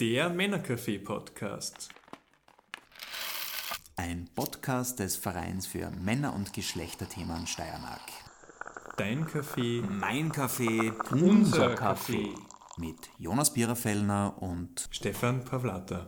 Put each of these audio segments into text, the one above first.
Der Männercafé-Podcast. Ein Podcast des Vereins für Männer- und Geschlechterthemen Steiermark. Dein Kaffee, Mein Kaffee, unser Kaffee. Mit Jonas Biererfellner und Stefan Pavlata.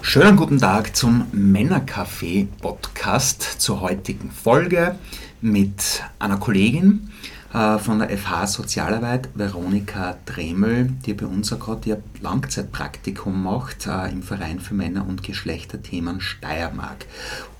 Schönen guten Tag zum Männercafé-Podcast zur heutigen Folge mit einer Kollegin von der FH Sozialarbeit, Veronika Dremel, die bei uns auch gerade ihr Langzeitpraktikum macht äh, im Verein für Männer- und Geschlechterthemen Steiermark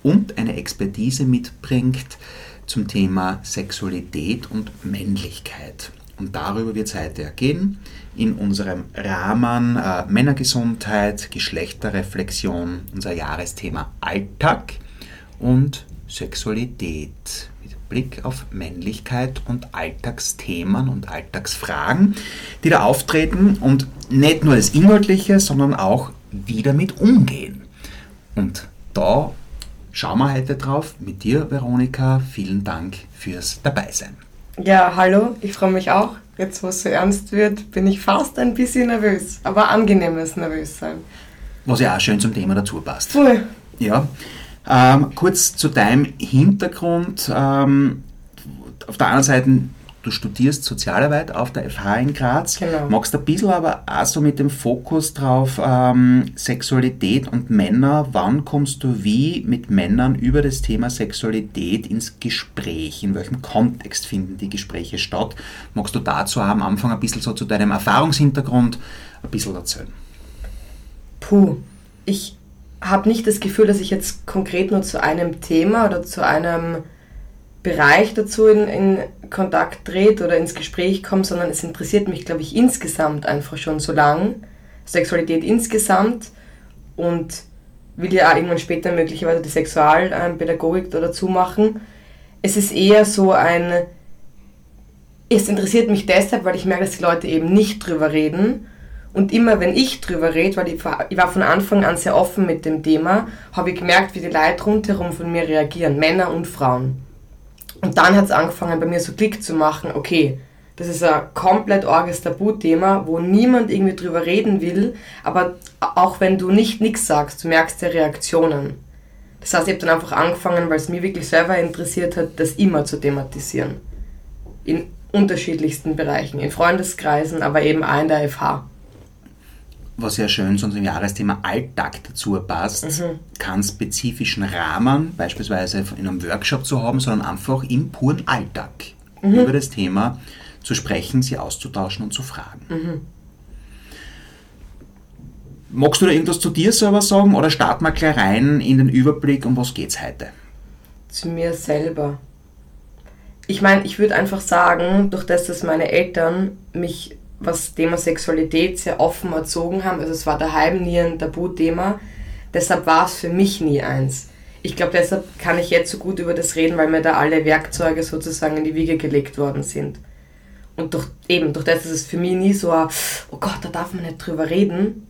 und eine Expertise mitbringt zum Thema Sexualität und Männlichkeit. Und darüber wird es heute gehen in unserem Rahmen äh, Männergesundheit, Geschlechterreflexion, unser Jahresthema Alltag und Sexualität Blick auf Männlichkeit und Alltagsthemen und Alltagsfragen, die da auftreten und nicht nur das Inhaltliche, sondern auch wie damit umgehen. Und da schauen wir heute drauf mit dir, Veronika. Vielen Dank fürs Dabeisein. Ja, hallo, ich freue mich auch. Jetzt, wo es so ernst wird, bin ich fast ein bisschen nervös, aber angenehmes Nervössein. Was ja auch schön zum Thema dazu passt. Voll. Ja. Ähm, kurz zu deinem Hintergrund. Ähm, auf der einen Seite, du studierst Sozialarbeit auf der FH in Graz. Genau. Magst ein bisschen aber auch so mit dem Fokus drauf ähm, Sexualität und Männer. Wann kommst du wie mit Männern über das Thema Sexualität ins Gespräch? In welchem Kontext finden die Gespräche statt? Magst du dazu am Anfang ein bisschen so zu deinem Erfahrungshintergrund ein bisschen erzählen? Puh, ich habe nicht das Gefühl, dass ich jetzt konkret nur zu einem Thema oder zu einem Bereich dazu in, in Kontakt trete oder ins Gespräch komme, sondern es interessiert mich, glaube ich, insgesamt einfach schon so lang. Sexualität insgesamt und will ja auch irgendwann später möglicherweise die Sexualpädagogik da dazu machen. Es ist eher so ein, es interessiert mich deshalb, weil ich merke, dass die Leute eben nicht drüber reden. Und immer wenn ich drüber rede, weil ich, war- von Anfang an sehr offen mit dem Thema, habe ich gemerkt, wie die Leute rundherum von mir reagieren, Männer und Frauen. Und dann hat es angefangen, bei mir so Klick zu machen, okay, das ist ein komplett orges Tabuthema, wo niemand irgendwie drüber reden will, aber auch wenn du nicht nichts sagst, du merkst ja Reaktionen. Das heißt, ich habe dann einfach angefangen, weil es mich wirklich selber interessiert hat, das immer zu thematisieren. In unterschiedlichsten Bereichen, in Freundeskreisen, aber eben auch in der FH. Was ja schön zu unserem Jahresthema Alltag dazu passt, keinen spezifischen Rahmen, beispielsweise in einem Workshop zu haben, sondern einfach im puren Alltag über das Thema zu sprechen, sie auszutauschen und zu fragen. Magst du da irgendwas zu dir selber sagen oder starten wir gleich rein in den Überblick, um was geht's heute? zu mir selber. Ich meine, ich würde einfach sagen, durch das, dass meine Eltern mich, was Thema Sexualität, sehr offen erzogen haben, also es war daheim nie ein Tabuthema, deshalb war es für mich nie eins. Ich glaube, deshalb kann ich jetzt so gut über das reden, weil mir da alle Werkzeuge sozusagen in die Wiege gelegt worden sind. Und durch, eben, durch das ist es für mich nie so, ein, oh Gott, da darf man nicht drüber reden.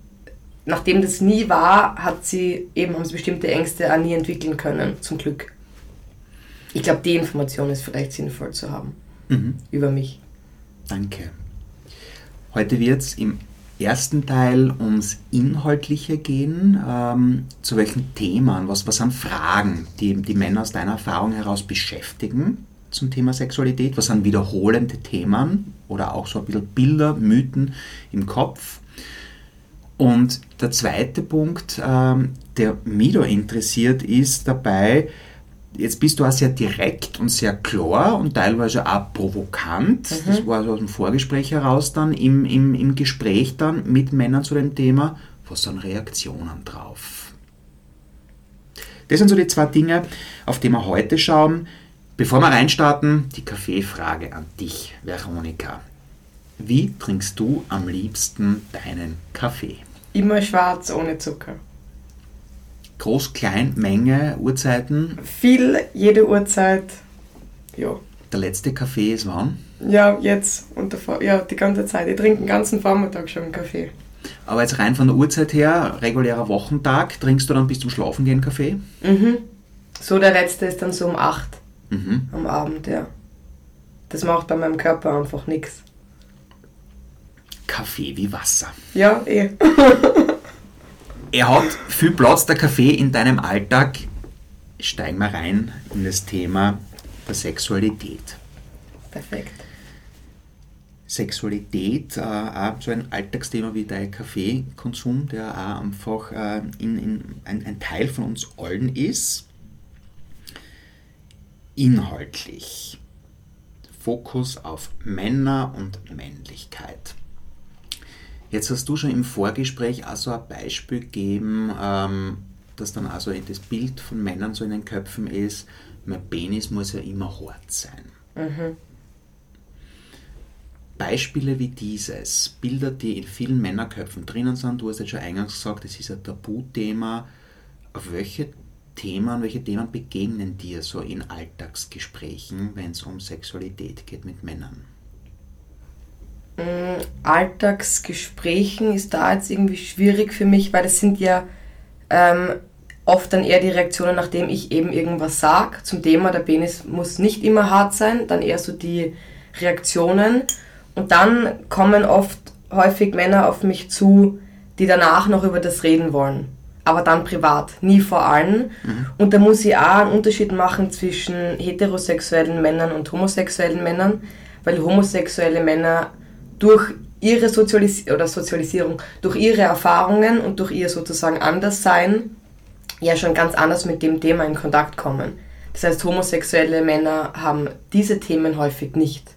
Nachdem das nie war, hat sie eben, haben sie bestimmte Ängste auch nie entwickeln können, zum Glück. Ich glaube, die Information ist vielleicht sinnvoll zu haben über mich. Danke. Heute wird es im ersten Teil ums Inhaltliche gehen. Ähm, zu welchen Themen, was, was sind Fragen, die die Männer aus deiner Erfahrung heraus beschäftigen zum Thema Sexualität? Was sind wiederholende Themen oder auch so ein bisschen Bilder, Mythen im Kopf? Und der zweite Punkt, ähm, der mich da interessiert, ist dabei, jetzt bist du auch sehr direkt und sehr klar und teilweise auch provokant. Das war so aus dem Vorgespräch heraus dann im, im, im Gespräch dann mit Männern zu dem Thema. Was sind Reaktionen drauf? Das sind so die zwei Dinge, auf die wir heute schauen. Bevor wir reinstarten, die Kaffeefrage an dich, Veronika. Wie trinkst du am liebsten deinen Kaffee? Immer schwarz, ohne Zucker. Groß, klein, Menge, Uhrzeiten. Viel, jede Uhrzeit. Ja. Der letzte Kaffee ist wann? Ja, jetzt und davor, ja, die ganze Zeit. Ich trinke den ganzen Vormittag schon einen Kaffee. Aber jetzt rein von der Uhrzeit her, regulärer Wochentag, trinkst du dann bis zum Schlafen gehen Kaffee? Mhm. So, der letzte ist dann so um 8 Mhm. am Abend, ja. Das macht bei meinem Körper einfach nichts. Kaffee wie Wasser. Ja, eh. Er hat viel Platz, der Kaffee, in deinem Alltag. Steigen wir rein in das Thema der Sexualität. Perfekt. Sexualität, äh, auch so ein Alltagsthema wie dein Kaffeekonsum, der auch einfach äh, in, in, ein, ein Teil von uns allen ist. Inhaltlich. Fokus auf Männer und Männlichkeit. Jetzt hast du schon im Vorgespräch auch so ein Beispiel gegeben, ähm, dass dann also das Bild von Männern so in den Köpfen ist, mein Penis muss ja immer hart sein. Mhm. Beispiele wie dieses, Bilder, die in vielen Männerköpfen drinnen sind, du hast jetzt schon eingangs gesagt, das ist ein Tabuthema. Auf welche Themen, welche Themen begegnen dir so in Alltagsgesprächen, wenn es um Sexualität geht mit Männern? Alltagsgesprächen ist da jetzt irgendwie schwierig für mich, weil das sind ja ähm, oft dann eher die Reaktionen, nachdem ich eben irgendwas sage zum Thema, der Penis muss nicht immer hart sein, dann eher so die Reaktionen. Und dann kommen oft häufig Männer auf mich zu, die danach noch über das reden wollen. Aber dann privat, nie vor allen. Mhm. Und da muss ich auch einen Unterschied machen zwischen heterosexuellen Männern und homosexuellen Männern, weil homosexuelle Männer durch ihre Sozialis oder Sozialisierung, durch ihre Erfahrungen und durch ihr sozusagen Anderssein ja schon ganz anders mit dem Thema in Kontakt kommen. Das heißt, homosexuelle Männer haben diese Themen häufig nicht.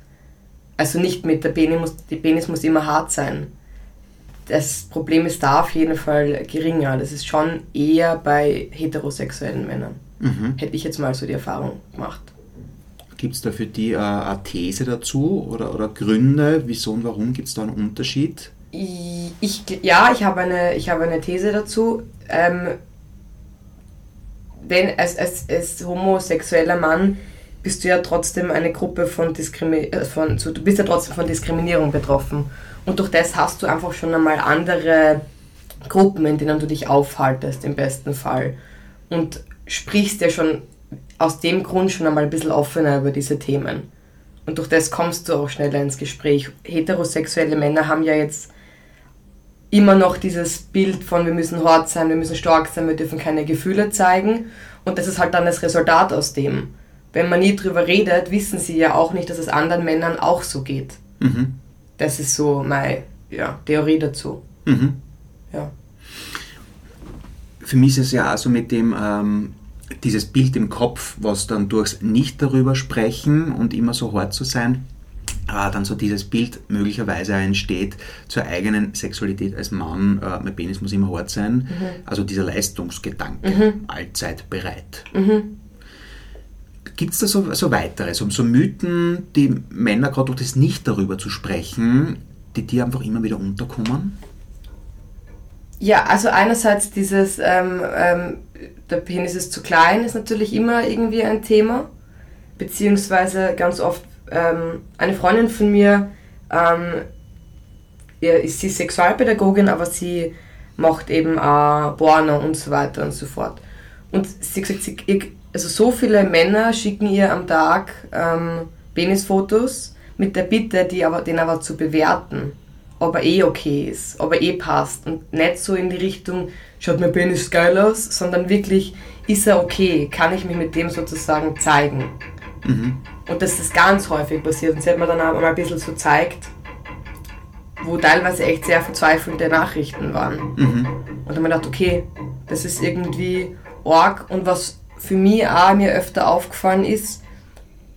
Also nicht mit der Penis muss, die Penis muss immer hart sein. Das Problem ist da auf jeden Fall geringer. Das ist schon eher bei heterosexuellen Männern. Mhm. Hätte ich jetzt mal so die Erfahrung gemacht. Gibt es da für die äh, eine These dazu oder, oder Gründe, wieso und warum gibt es da einen Unterschied? Ich, ja, ich habe eine, habe eine These dazu. Ähm, wenn als, als, als homosexueller Mann bist du ja trotzdem eine Gruppe von Diskriminierung, von, so, du bist ja trotzdem von Diskriminierung betroffen. Und durch das hast du einfach schon einmal andere Gruppen, in denen du dich aufhaltest, im besten Fall. Und sprichst ja schon aus dem Grund schon einmal ein bisschen offener über diese Themen. Und durch das kommst du auch schneller ins Gespräch. Heterosexuelle Männer haben ja jetzt immer noch dieses Bild von wir müssen hart sein, wir müssen stark sein, wir dürfen keine Gefühle zeigen. Und das ist halt dann das Resultat aus dem. Wenn man nie drüber redet, wissen sie ja auch nicht, dass es anderen Männern auch so geht. Mhm. Das ist so meine ja, Theorie dazu. Mhm. Ja. Für mich ist es ja auch so mit dem, ähm, dieses Bild im Kopf, was dann durchs Nicht darüber sprechen und immer so hart zu sein, äh, dann so dieses Bild möglicherweise entsteht zur eigenen Sexualität als Mann, äh, mein Penis muss immer hart sein, also dieser Leistungsgedanke, allzeit bereit. Mhm. Gibt es da so, so weitere, so, so Mythen, die Männer gerade durch das Nicht darüber zu sprechen, die dir einfach immer wieder unterkommen? Ja, also einerseits dieses, ähm, ähm, der Penis ist zu klein, ist natürlich immer irgendwie ein Thema. Beziehungsweise ganz oft, ähm, eine Freundin von mir, ähm, ja, ist sie Sexualpädagogin, aber sie macht eben auch Porno und so weiter und so fort. Und sie gesagt, sie, also so viele Männer schicken ihr am Tag ähm, Penisfotos mit der Bitte, die aber, den aber zu bewerten ob er eh okay ist, ob er eh passt und nicht so in die Richtung, schaut mein Penis geil aus, sondern wirklich, ist er okay, kann ich mich mit dem sozusagen zeigen. Mhm. Und dass das ganz häufig passiert und sie hat mir dann auch mal ein bisschen so gezeigt, wo teilweise echt sehr verzweifelte Nachrichten waren. Mhm. Und dann habe ich gedacht, okay, das ist irgendwie arg und was für mich auch mir öfter aufgefallen ist,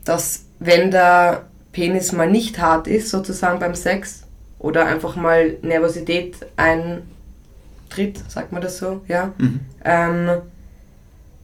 dass wenn der Penis mal nicht hart ist, sozusagen beim Sex, oder einfach mal Nervosität eintritt, sagt man das so, ja, Mhm. ähm,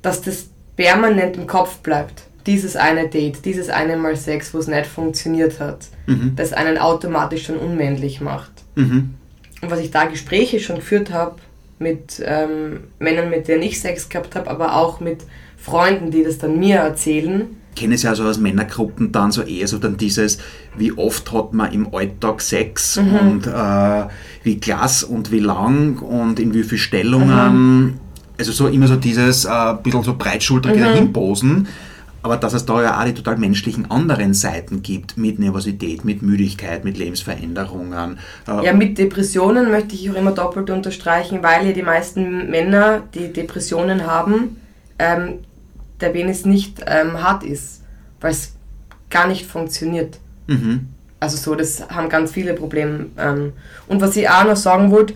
dass das permanent im Kopf bleibt. Dieses eine Date, dieses eine Mal Sex, wo es nicht funktioniert hat, Mhm. das einen automatisch schon unmännlich macht. Mhm. Und was ich da Gespräche schon geführt habe mit ähm, Männern, mit denen ich Sex gehabt habe, aber auch mit Freunden, die das dann mir erzählen, kenne es ja so aus Männergruppen dann so eher so dann dieses, wie oft hat man im Alltag Sex und äh, wie klass und wie lang und in wie viel Stellungen. Also so immer so dieses äh, bisschen so breitschultrige Dahinposen. Aber dass es da ja auch die total menschlichen anderen Seiten gibt, mit Nervosität, mit Müdigkeit, mit Lebensveränderungen. Äh ja, mit Depressionen möchte ich auch immer doppelt unterstreichen, weil ja die meisten Männer, die Depressionen haben, ähm, der Penis nicht ähm, hart ist, weil es gar nicht funktioniert. Mhm. Also so, das haben ganz viele Probleme. Ähm. Und was ich auch noch sagen wollte,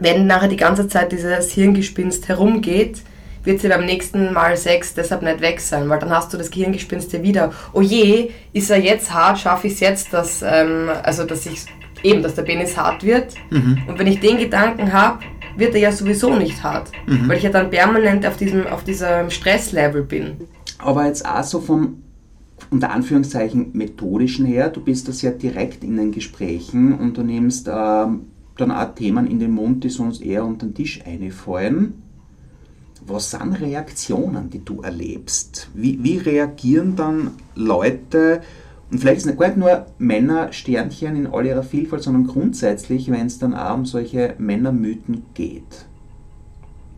wenn nachher die ganze Zeit dieses Hirngespinst herumgeht, wird sie beim nächsten Mal Sex deshalb nicht weg sein, weil dann hast du das Gehirngespinst ja wieder. Oh je, ist er jetzt hart, schaffe ich es jetzt, dass, ähm, also dass ich eben, dass der Penis hart wird. Mhm. Und wenn ich den Gedanken habe, wird er ja sowieso nicht hart, mhm. weil ich ja dann permanent auf diesem, auf diesem Stresslevel bin. Aber jetzt auch so vom unter Anführungszeichen methodischen her, du bist da sehr direkt in den Gesprächen und du nimmst äh, dann auch Themen in den Mund, die sonst eher unter den Tisch einfallen. Was sind Reaktionen, die du erlebst? Wie, wie reagieren dann Leute, und vielleicht ist es nicht nur Männer Sternchen in all ihrer Vielfalt, sondern grundsätzlich, wenn es dann auch um solche Männermythen geht?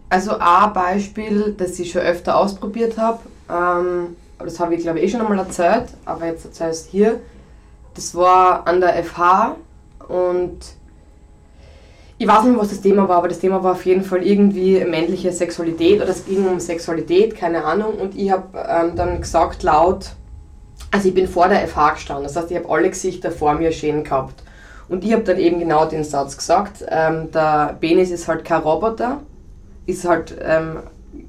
Also ein Beispiel, das ich schon öfter ausprobiert habe, ähm, das habe ich glaube ich eh schon einmal erzählt, aber jetzt erzähle ich es hier. Das war an der FH und ich weiß nicht, was das Thema war, aber das Thema war auf jeden Fall irgendwie männliche Sexualität oder es ging um Sexualität, keine Ahnung. Und ich habe ähm, dann gesagt laut, also ich bin vor der FH gestanden, das heißt, ich habe alle Gesichter vor mir stehen gehabt. Und ich habe dann eben genau den Satz gesagt, ähm, der Penis ist halt kein Roboter, ist halt, ähm,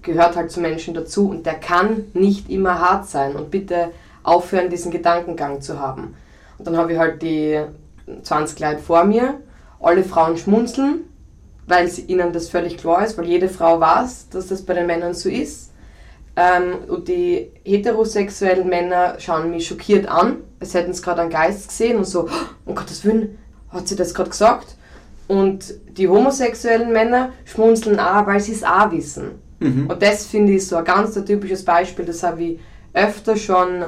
gehört halt zu Menschen dazu und der kann nicht immer hart sein und bitte aufhören, diesen Gedankengang zu haben. Und dann habe ich halt die 20 Leute vor mir alle Frauen schmunzeln, weil ihnen das völlig klar ist, weil jede Frau weiß, dass das bei den Männern so ist. Ähm, und die heterosexuellen Männer schauen mich schockiert an, als hätten sie gerade einen Geist gesehen und so, oh, um Gottes Willen, hat sie das gerade gesagt? Und die homosexuellen Männer schmunzeln auch, weil sie es auch wissen. Mhm. Und das finde ich so ein ganz typisches Beispiel, das habe ich öfter schon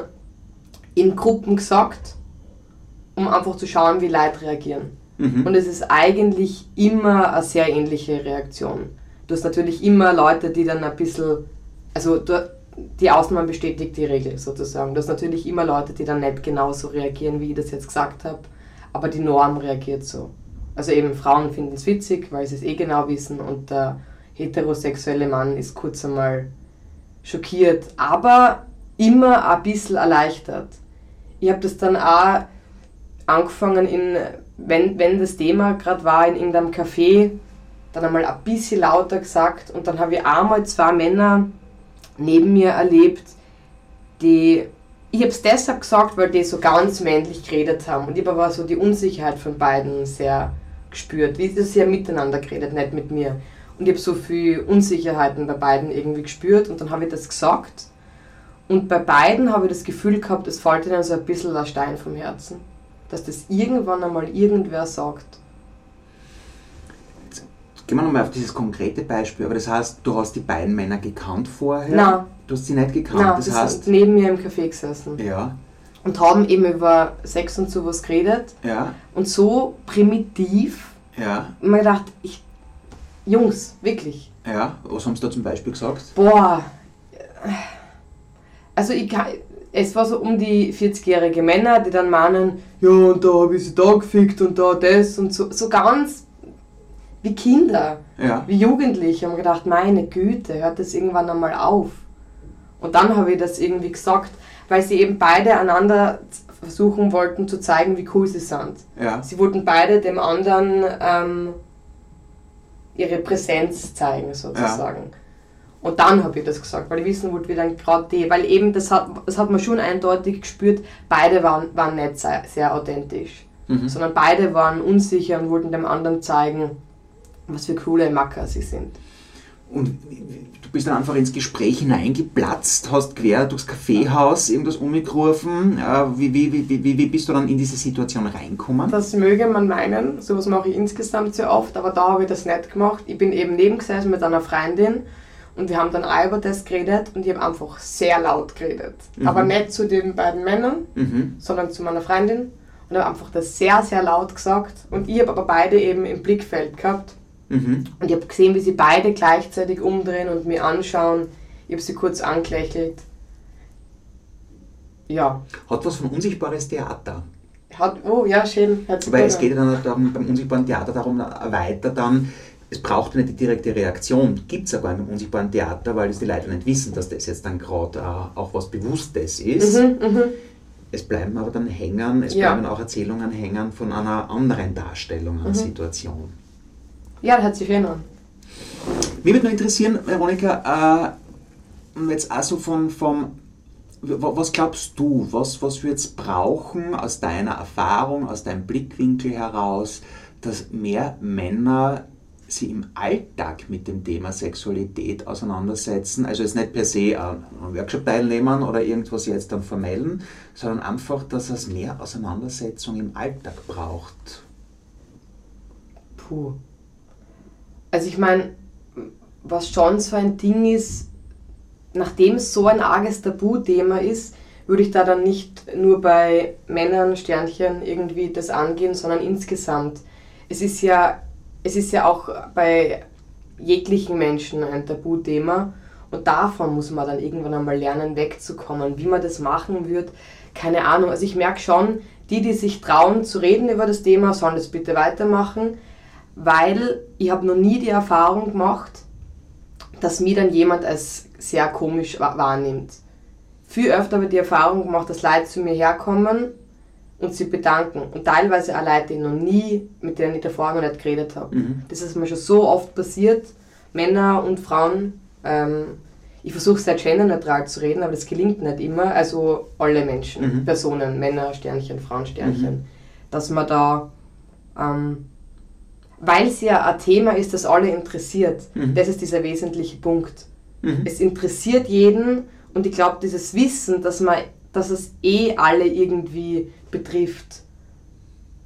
in Gruppen gesagt, um einfach zu schauen, wie Leute reagieren. Mhm. Und es ist eigentlich immer eine sehr ähnliche Reaktion. Du hast natürlich immer Leute, die dann ein bisschen, also die Ausnahme bestätigt die Regel sozusagen. Du hast natürlich immer Leute, die dann nicht genauso reagieren, wie ich das jetzt gesagt habe, aber die Norm reagiert so. Also eben Frauen finden es witzig, weil sie es eh genau wissen und der heterosexuelle Mann ist kurz einmal schockiert, aber immer ein bisschen erleichtert. Ich habe das dann auch angefangen in wenn, wenn das Thema gerade war in irgendeinem Café, dann einmal ein bisschen lauter gesagt und dann habe ich einmal zwei Männer neben mir erlebt, die, ich habe es deshalb gesagt, weil die so ganz männlich geredet haben und ich habe aber so die Unsicherheit von beiden sehr gespürt, wie sie sehr miteinander geredet, nicht mit mir. Und ich habe so viel Unsicherheiten bei beiden irgendwie gespürt und dann habe ich das gesagt und bei beiden habe ich das Gefühl gehabt, es fällt ihnen so ein bisschen der Stein vom Herzen dass das irgendwann einmal irgendwer sagt. Gehen wir nochmal auf dieses konkrete Beispiel, aber das heißt, du hast die beiden Männer gekannt vorher? Nein. Du hast sie nicht gekannt? Nein, das heißt, neben mir im Café gesessen. Ja. Und haben eben über Sex und sowas geredet. Ja. Und so primitiv. Ja. Und man gedacht, ich, Jungs, wirklich. Ja, was haben sie da zum Beispiel gesagt? Boah. Also ich kann, es war so um die 40-jährige Männer, die dann meinen, ja, und da habe ich sie da gefickt und da das und so, so ganz wie Kinder, ja. wie Jugendliche. haben gedacht, meine Güte, hört das irgendwann einmal auf. Und dann habe ich das irgendwie gesagt, weil sie eben beide einander versuchen wollten zu zeigen, wie cool sie sind. Ja. Sie wollten beide dem anderen ähm, ihre Präsenz zeigen, sozusagen. Ja. Und dann habe ich das gesagt, weil ich wissen wollte, wie dann gerade die, weil eben das hat, das hat man schon eindeutig gespürt, beide waren, waren nicht sehr, sehr authentisch, mhm. sondern beide waren unsicher und wollten dem anderen zeigen, was für coole Macker sie sind. Und du bist dann einfach ins Gespräch hineingeplatzt, hast quer durchs Kaffeehaus irgendwas umgerufen. Äh, wie, wie, wie, wie, wie bist du dann in diese Situation reingekommen? Das möge man meinen, sowas mache ich insgesamt sehr oft, aber da habe ich das nicht gemacht. Ich bin eben nebengesessen mit einer Freundin und wir haben dann auch über das geredet und ich habe einfach sehr laut geredet. Mhm. Aber nicht zu den beiden Männern, mhm. sondern zu meiner Freundin. Und habe einfach das sehr, sehr laut gesagt. Und ich habe aber beide eben im Blickfeld gehabt. Mhm. Und ich habe gesehen, wie sie beide gleichzeitig umdrehen und mir anschauen. Ich habe sie kurz angelächelt. ja. Hat was von unsichtbares Theater. Hat, oh ja, schön. Sich Weil es an. geht ja dann darum, beim unsichtbaren Theater darum weiter dann, es braucht nicht die direkte Reaktion, gibt es nicht beim unsichtbaren Theater, weil es die Leute nicht wissen, dass das jetzt dann gerade äh, auch was Bewusstes ist. Mhm, mhm. Es bleiben aber dann hängen, es Ja. bleiben auch Erzählungen hängen von einer anderen Darstellung Mhm. einer Situation. Ja, das hört sich schön an. Mich würde noch interessieren, Veronika, äh, jetzt also von, vom, was glaubst du, was, was wird es brauchen aus deiner Erfahrung, aus deinem Blickwinkel heraus, dass mehr Männer sie im Alltag mit dem Thema Sexualität auseinandersetzen, also jetzt nicht per se äh, an einem Workshop teilnehmen oder irgendwas jetzt dann vermelden, sondern einfach, dass es mehr Auseinandersetzung im Alltag braucht. Puh. Also ich meine, was schon so ein Ding ist, nachdem es so ein arges Tabuthema ist, würde ich da dann nicht nur bei Männern, Sternchen irgendwie das angehen, sondern insgesamt. Es ist ja, es ist ja auch bei jeglichen Menschen ein Tabuthema und davon muss man dann irgendwann einmal lernen, wegzukommen. Wie man das machen wird, keine Ahnung. Also ich merke schon, die, die sich trauen zu reden über das Thema, sollen das bitte weitermachen, weil ich habe noch nie die Erfahrung gemacht, dass mir dann jemand als sehr komisch wa- wahrnimmt. Viel öfter habe ich die Erfahrung gemacht, dass Leute zu mir herkommen und sie bedanken. Und teilweise auch Leute, die ich noch nie, mit denen ich davor noch nicht geredet habe. Mhm. Das ist mir schon so oft passiert, Männer und Frauen. Ähm, ich versuche sehr genderneutral zu reden, aber das gelingt nicht immer. Also alle Menschen, Mhm. Personen, Männer, Sternchen, Frauen, Sternchen. Dass man da, ähm, weil es ja ein Thema ist, das alle interessiert, Mhm. das ist dieser wesentliche Punkt. Mhm. Es interessiert jeden und ich glaube, dieses Wissen, dass, man, dass es eh alle irgendwie betrifft,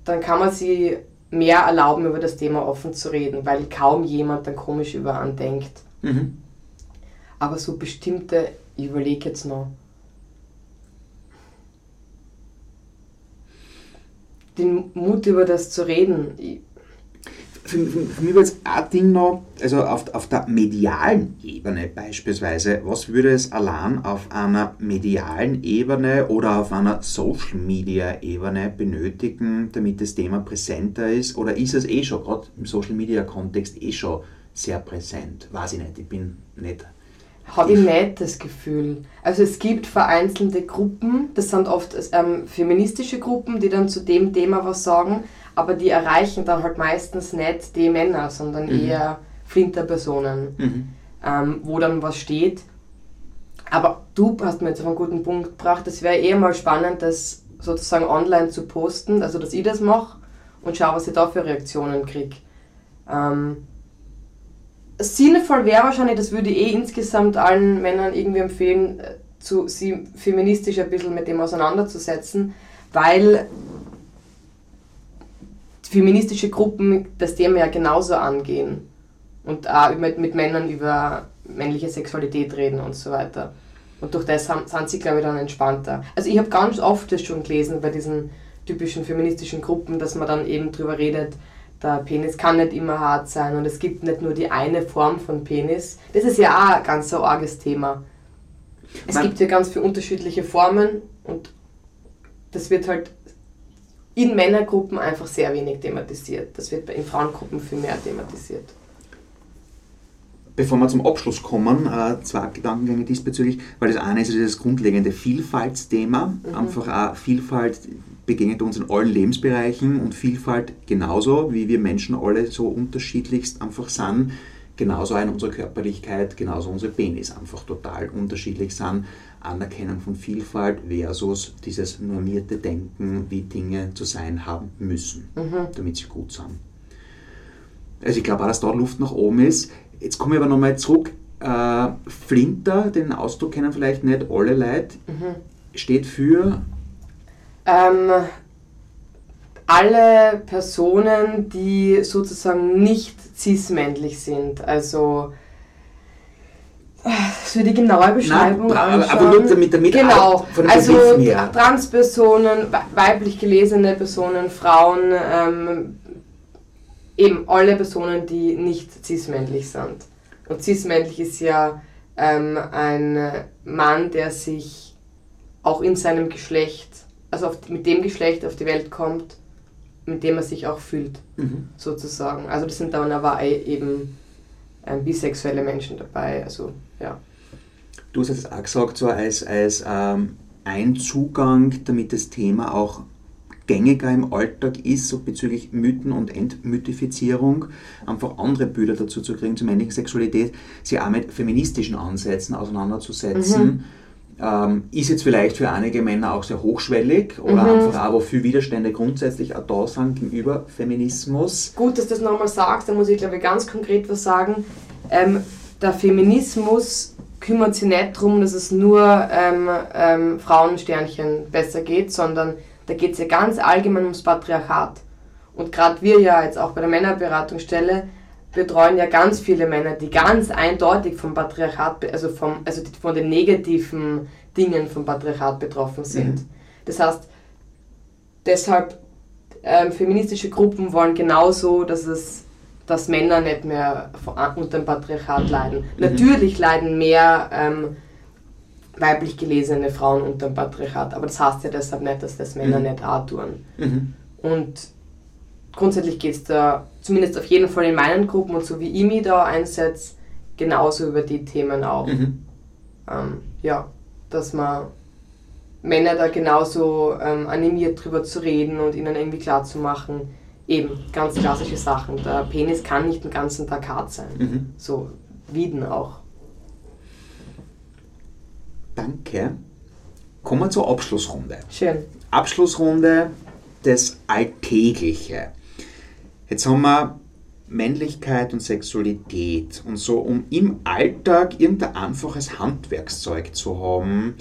dann kann man sich mehr erlauben, über das Thema offen zu reden, weil kaum jemand dann komisch über einen denkt. Mhm. Aber so bestimmte, ich überlege jetzt noch. Den Mut über das zu reden. Ich, Für, für, für mich war jetzt ein Ding noch, also auf, auf der medialen Ebene beispielsweise, was würde es allein auf einer medialen Ebene oder auf einer Social Media Ebene benötigen, damit das Thema präsenter ist? Oder ist es eh schon, gerade im Social Media Kontext, eh schon sehr präsent? Weiß ich nicht, ich bin nicht. habe ich nicht das Gefühl. Also es gibt vereinzelte Gruppen, das sind oft ähm, feministische Gruppen, die dann zu dem Thema was sagen, aber die erreichen dann halt meistens nicht die Männer, sondern Mhm. eher Flinterpersonen, Mhm. ähm, wo dann was steht. Aber du hast mir jetzt auf einen guten Punkt gebracht, es wäre eher mal spannend, das sozusagen online zu posten, also dass ich das mache und schaue, was ich da für Reaktionen kriege. Ähm, sinnvoll wäre wahrscheinlich, das würde ich eh insgesamt allen Männern irgendwie empfehlen, äh, zu, sie feministisch ein bisschen mit dem auseinanderzusetzen, weil feministische Gruppen das Thema ja genauso angehen und auch mit, mit Männern über männliche Sexualität reden und so weiter. Und durch das sind sie, glaube ich, dann entspannter. Also ich habe ganz oft das schon gelesen bei diesen typischen feministischen Gruppen, dass man dann eben drüber redet, der Penis kann nicht immer hart sein und es gibt nicht nur die eine Form von Penis. Das ist ja auch ein ganz so arges Thema. Es Man- gibt ja ganz viele unterschiedliche Formen und das wird halt in Männergruppen einfach sehr wenig thematisiert. Das wird in Frauengruppen viel mehr thematisiert. Bevor wir zum Abschluss kommen, äh, zwei Gedankengänge diesbezüglich, weil das eine ist das grundlegende Vielfaltsthema. Einfach auch Vielfalt begegnet uns in allen Lebensbereichen und Vielfalt genauso, wie wir Menschen alle so unterschiedlichst einfach sind, genauso auch in unserer Körperlichkeit, genauso unsere Penis einfach total unterschiedlich sind. Anerkennung von Vielfalt versus dieses normierte Denken, wie Dinge zu sein haben müssen, damit sie gut sind. Also ich glaube auch, dass da Luft nach oben ist. Jetzt komme ich aber nochmal zurück. Äh, Flinter, den Ausdruck kennen vielleicht nicht alle Leute, steht für Ähm, alle Personen, die sozusagen nicht cismännlich sind, also für die genaue Beschreibung anschauen. aber nur damit- damit genau, auch von den also Begriffen her. Transpersonen, we- weiblich gelesene Personen, Frauen, ähm, eben alle Personen, die nicht cismännlich sind. Und cismännlich ist ja ähm, ein Mann, der sich auch in seinem Geschlecht, also auf, mit dem Geschlecht auf die Welt kommt, mit dem er sich auch fühlt, Mhm. sozusagen. Also das sind dann aber eben ähm, bisexuelle Menschen dabei, also ja. Du hast jetzt auch gesagt, so als, als ähm, ein Zugang, damit das Thema auch gängiger im Alltag ist, so bezüglich Mythen und Entmythifizierung, einfach andere Bilder dazu zu kriegen zur männlichen Sexualität, sich auch mit feministischen Ansätzen auseinanderzusetzen. Ähm, ist jetzt vielleicht für einige Männer auch sehr hochschwellig oder Mhm. einfach auch, wo viele Widerstände grundsätzlich auch da sind gegenüber Feminismus. Gut, dass du das nochmal sagst, da muss ich glaube ich ganz konkret was sagen. Ähm, der Feminismus kümmert sich nicht darum, dass es nur ähm, ähm, Frauensternchen besser geht, sondern da geht es ja ganz allgemein ums Patriarchat. Und gerade wir ja jetzt auch bei der Männerberatungsstelle betreuen ja ganz viele Männer, die ganz eindeutig vom Patriarchat, also, vom, also von den negativen Dingen vom Patriarchat betroffen sind. Mhm. Das heißt, deshalb ähm, feministische Gruppen wollen genauso, dass es dass Männer nicht mehr unter dem Patriarchat leiden. Natürlich leiden mehr ähm, weiblich gelesene Frauen unter dem Patriarchat, aber das heißt ja deshalb nicht, dass das Männer Mhm. nicht auch tun. Mhm. Und grundsätzlich geht es da, zumindest auf jeden Fall in meinen Gruppen und so wie ich mich da einsetze, genauso über die Themen auch. Mhm. Ähm, ja, dass man Männer da genauso ähm, animiert drüber zu reden und ihnen irgendwie klar zu machen, eben ganz klassische Sachen. Der Penis kann nicht den ganzen Tag hart sein. Mhm. So, Wieden auch. Danke. Kommen wir zur Abschlussrunde. Schön. Abschlussrunde, das Alltägliche. Jetzt haben wir Männlichkeit und Sexualität und so, um im Alltag irgendein einfaches Handwerkszeug zu haben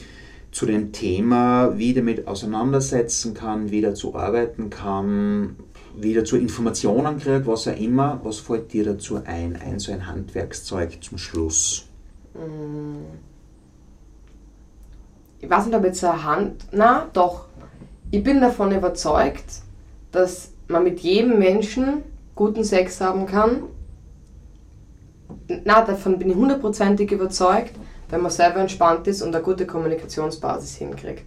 zu dem Thema, wie damit auseinandersetzen kann, wie dazu arbeiten kann, wie dazu Informationen kriege, was auch immer. Was fällt dir dazu ein? Ein so ein Handwerkszeug zum Schluss. Ich weiß nicht, ob jetzt eine Hand. Na, doch. Ich bin davon überzeugt, dass man mit jedem Menschen guten Sex haben kann. Na, davon bin ich hundertprozentig überzeugt, wenn man selber entspannt ist und eine gute Kommunikationsbasis hinkriegt.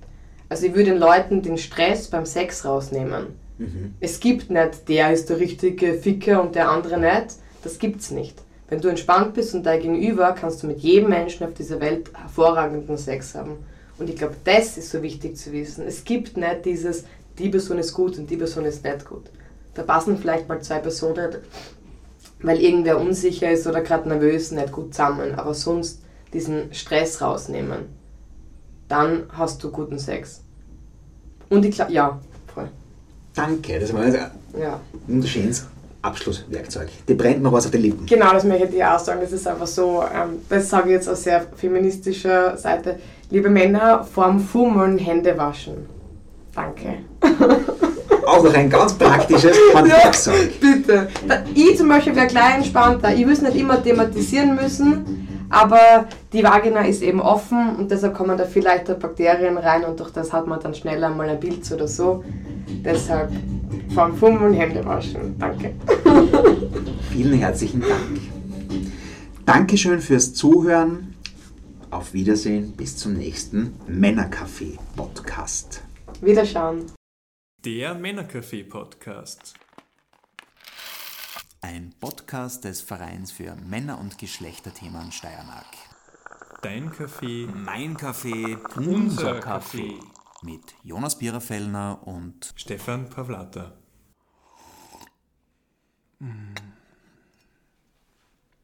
Also ich würde den Leuten den Stress beim Sex rausnehmen. Mhm. Es gibt nicht, der ist der richtige Ficker und der andere nicht. Das gibt's nicht. Wenn du entspannt bist und dein Gegenüber, kannst du mit jedem Menschen auf dieser Welt hervorragenden Sex haben. Und ich glaube, das ist so wichtig zu wissen. Es gibt nicht dieses, die Person ist gut und die Person ist nicht gut. Da passen vielleicht mal zwei Personen, weil irgendwer unsicher ist oder gerade nervös, nicht gut zusammen. Aber sonst diesen Stress rausnehmen. Dann hast du guten Sex. Und ich glaube, ja, voll. Danke, das war ein Ja. wunderschönes Abschlusswerkzeug. Die brennt mir was auf den Lippen. Genau, das möchte ich auch sagen. Das ist einfach so, ähm, das sage ich jetzt aus sehr feministischer Seite. Liebe Männer, vorm Fummeln Hände waschen. Danke. Auch noch ein ganz praktisches Handwerkzeug. Bitte. Da, ich zum Beispiel wäre gleich entspannter. Ich will es nicht immer thematisieren müssen, aber die Vagina ist eben offen und deshalb kommen da viel leichter Bakterien rein und durch das hat man dann schneller mal ein Pilz oder so. Deshalb vorm Fummeln Hände waschen. Danke. Vielen herzlichen Dank. Dankeschön fürs Zuhören. Auf Wiedersehen bis zum nächsten Männercafé Podcast. Wiederschauen. Der Männercafé-Podcast. Ein Podcast des Vereins für Männer- und Geschlechterthemen Steiermark. Dein Café, Mein Café, unser Café. Mit Jonas Biererfellner und Stefan Pavlata. Mm.